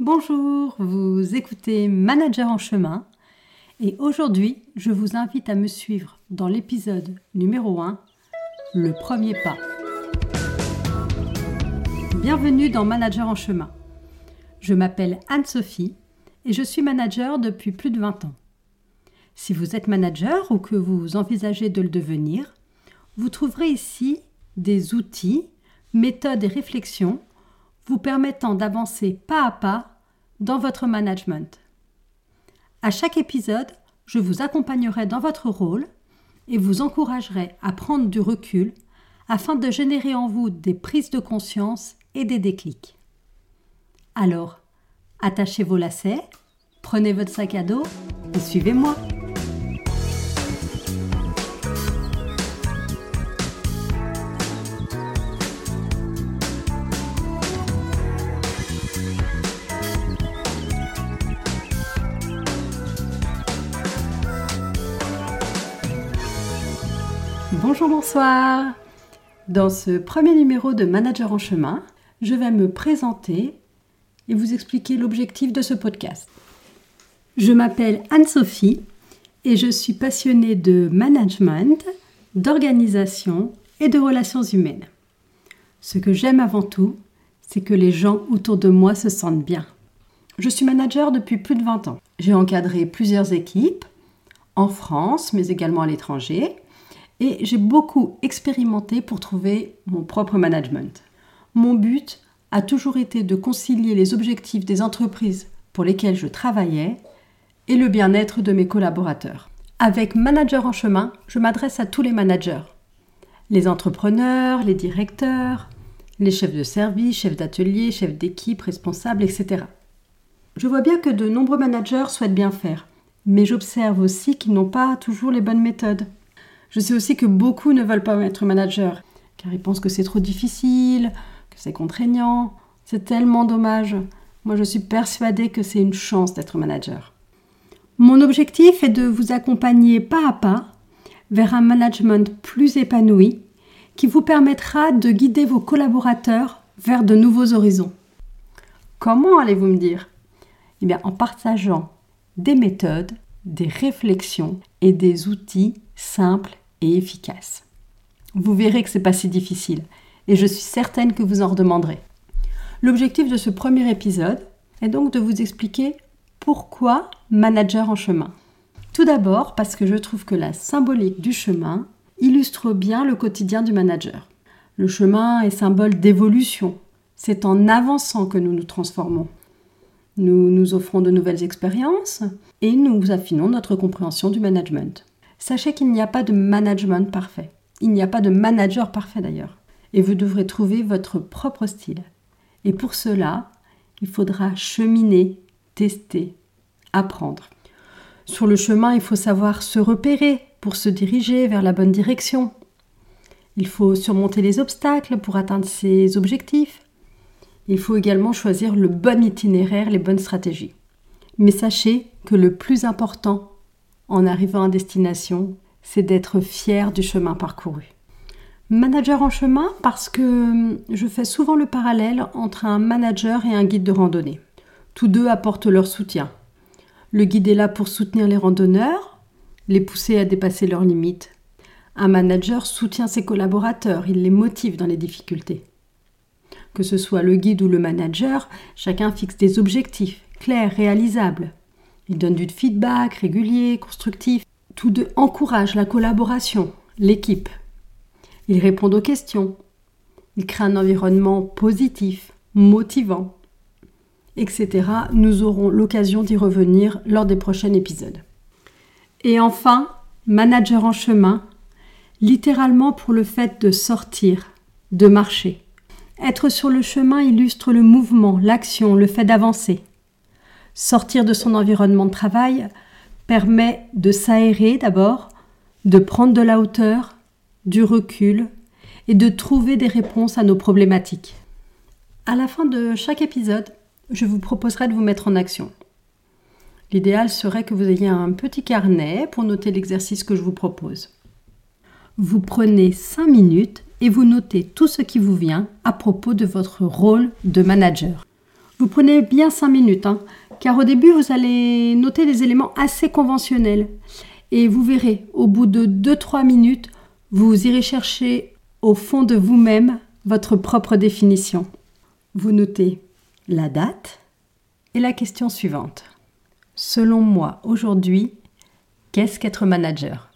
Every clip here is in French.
Bonjour, vous écoutez Manager en chemin et aujourd'hui je vous invite à me suivre dans l'épisode numéro 1, le premier pas. Bienvenue dans Manager en chemin. Je m'appelle Anne-Sophie et je suis manager depuis plus de 20 ans. Si vous êtes manager ou que vous envisagez de le devenir, vous trouverez ici des outils, méthodes et réflexions vous permettant d'avancer pas à pas dans votre management. À chaque épisode, je vous accompagnerai dans votre rôle et vous encouragerai à prendre du recul afin de générer en vous des prises de conscience et des déclics. Alors, attachez vos lacets, prenez votre sac à dos et suivez-moi. Bonjour, bonsoir. Dans ce premier numéro de Manager en chemin, je vais me présenter et vous expliquer l'objectif de ce podcast. Je m'appelle Anne-Sophie et je suis passionnée de management, d'organisation et de relations humaines. Ce que j'aime avant tout, c'est que les gens autour de moi se sentent bien. Je suis manager depuis plus de 20 ans. J'ai encadré plusieurs équipes en France, mais également à l'étranger et j'ai beaucoup expérimenté pour trouver mon propre management. Mon but a toujours été de concilier les objectifs des entreprises pour lesquelles je travaillais et le bien-être de mes collaborateurs. Avec Manager en chemin, je m'adresse à tous les managers. Les entrepreneurs, les directeurs, les chefs de service, chefs d'atelier, chefs d'équipe, responsables, etc. Je vois bien que de nombreux managers souhaitent bien faire, mais j'observe aussi qu'ils n'ont pas toujours les bonnes méthodes. Je sais aussi que beaucoup ne veulent pas être manager, car ils pensent que c'est trop difficile, que c'est contraignant. C'est tellement dommage. Moi, je suis persuadée que c'est une chance d'être manager. Mon objectif est de vous accompagner pas à pas vers un management plus épanoui qui vous permettra de guider vos collaborateurs vers de nouveaux horizons. Comment allez-vous me dire? Eh bien, en partageant des méthodes, des réflexions et des outils simples et efficaces. Vous verrez que ce n'est pas si difficile et je suis certaine que vous en redemanderez. L'objectif de ce premier épisode est donc de vous expliquer pourquoi manager en chemin. Tout d'abord parce que je trouve que la symbolique du chemin illustre bien le quotidien du manager. Le chemin est symbole d'évolution. C'est en avançant que nous nous transformons. Nous nous offrons de nouvelles expériences et nous affinons notre compréhension du management. Sachez qu'il n'y a pas de management parfait. Il n'y a pas de manager parfait d'ailleurs. Et vous devrez trouver votre propre style. Et pour cela, il faudra cheminer, tester, apprendre. Sur le chemin, il faut savoir se repérer pour se diriger vers la bonne direction. Il faut surmonter les obstacles pour atteindre ses objectifs. Il faut également choisir le bon itinéraire, les bonnes stratégies. Mais sachez que le plus important en arrivant à destination, c'est d'être fier du chemin parcouru. Manager en chemin parce que je fais souvent le parallèle entre un manager et un guide de randonnée. Tous deux apportent leur soutien. Le guide est là pour soutenir les randonneurs, les pousser à dépasser leurs limites. Un manager soutient ses collaborateurs, il les motive dans les difficultés. Que ce soit le guide ou le manager, chacun fixe des objectifs clairs, réalisables. Il donne du feedback régulier, constructif. Tous deux encouragent la collaboration, l'équipe. Ils répondent aux questions. Ils créent un environnement positif, motivant, etc. Nous aurons l'occasion d'y revenir lors des prochains épisodes. Et enfin, manager en chemin, littéralement pour le fait de sortir, de marcher. Être sur le chemin illustre le mouvement, l'action, le fait d'avancer. Sortir de son environnement de travail permet de s'aérer d'abord, de prendre de la hauteur, du recul et de trouver des réponses à nos problématiques. À la fin de chaque épisode, je vous proposerai de vous mettre en action. L'idéal serait que vous ayez un petit carnet pour noter l'exercice que je vous propose. Vous prenez 5 minutes et vous notez tout ce qui vous vient à propos de votre rôle de manager. Vous prenez bien 5 minutes, hein, car au début, vous allez noter des éléments assez conventionnels. Et vous verrez, au bout de 2-3 minutes, vous irez chercher au fond de vous-même votre propre définition. Vous notez la date et la question suivante. Selon moi, aujourd'hui, qu'est-ce qu'être manager?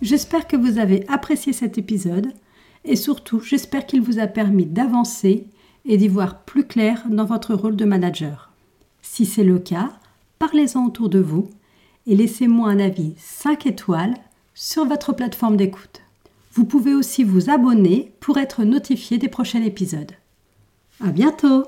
J'espère que vous avez apprécié cet épisode et surtout j'espère qu'il vous a permis d'avancer et d'y voir plus clair dans votre rôle de manager. Si c'est le cas, parlez-en autour de vous et laissez-moi un avis 5 étoiles sur votre plateforme d'écoute. Vous pouvez aussi vous abonner pour être notifié des prochains épisodes. À bientôt!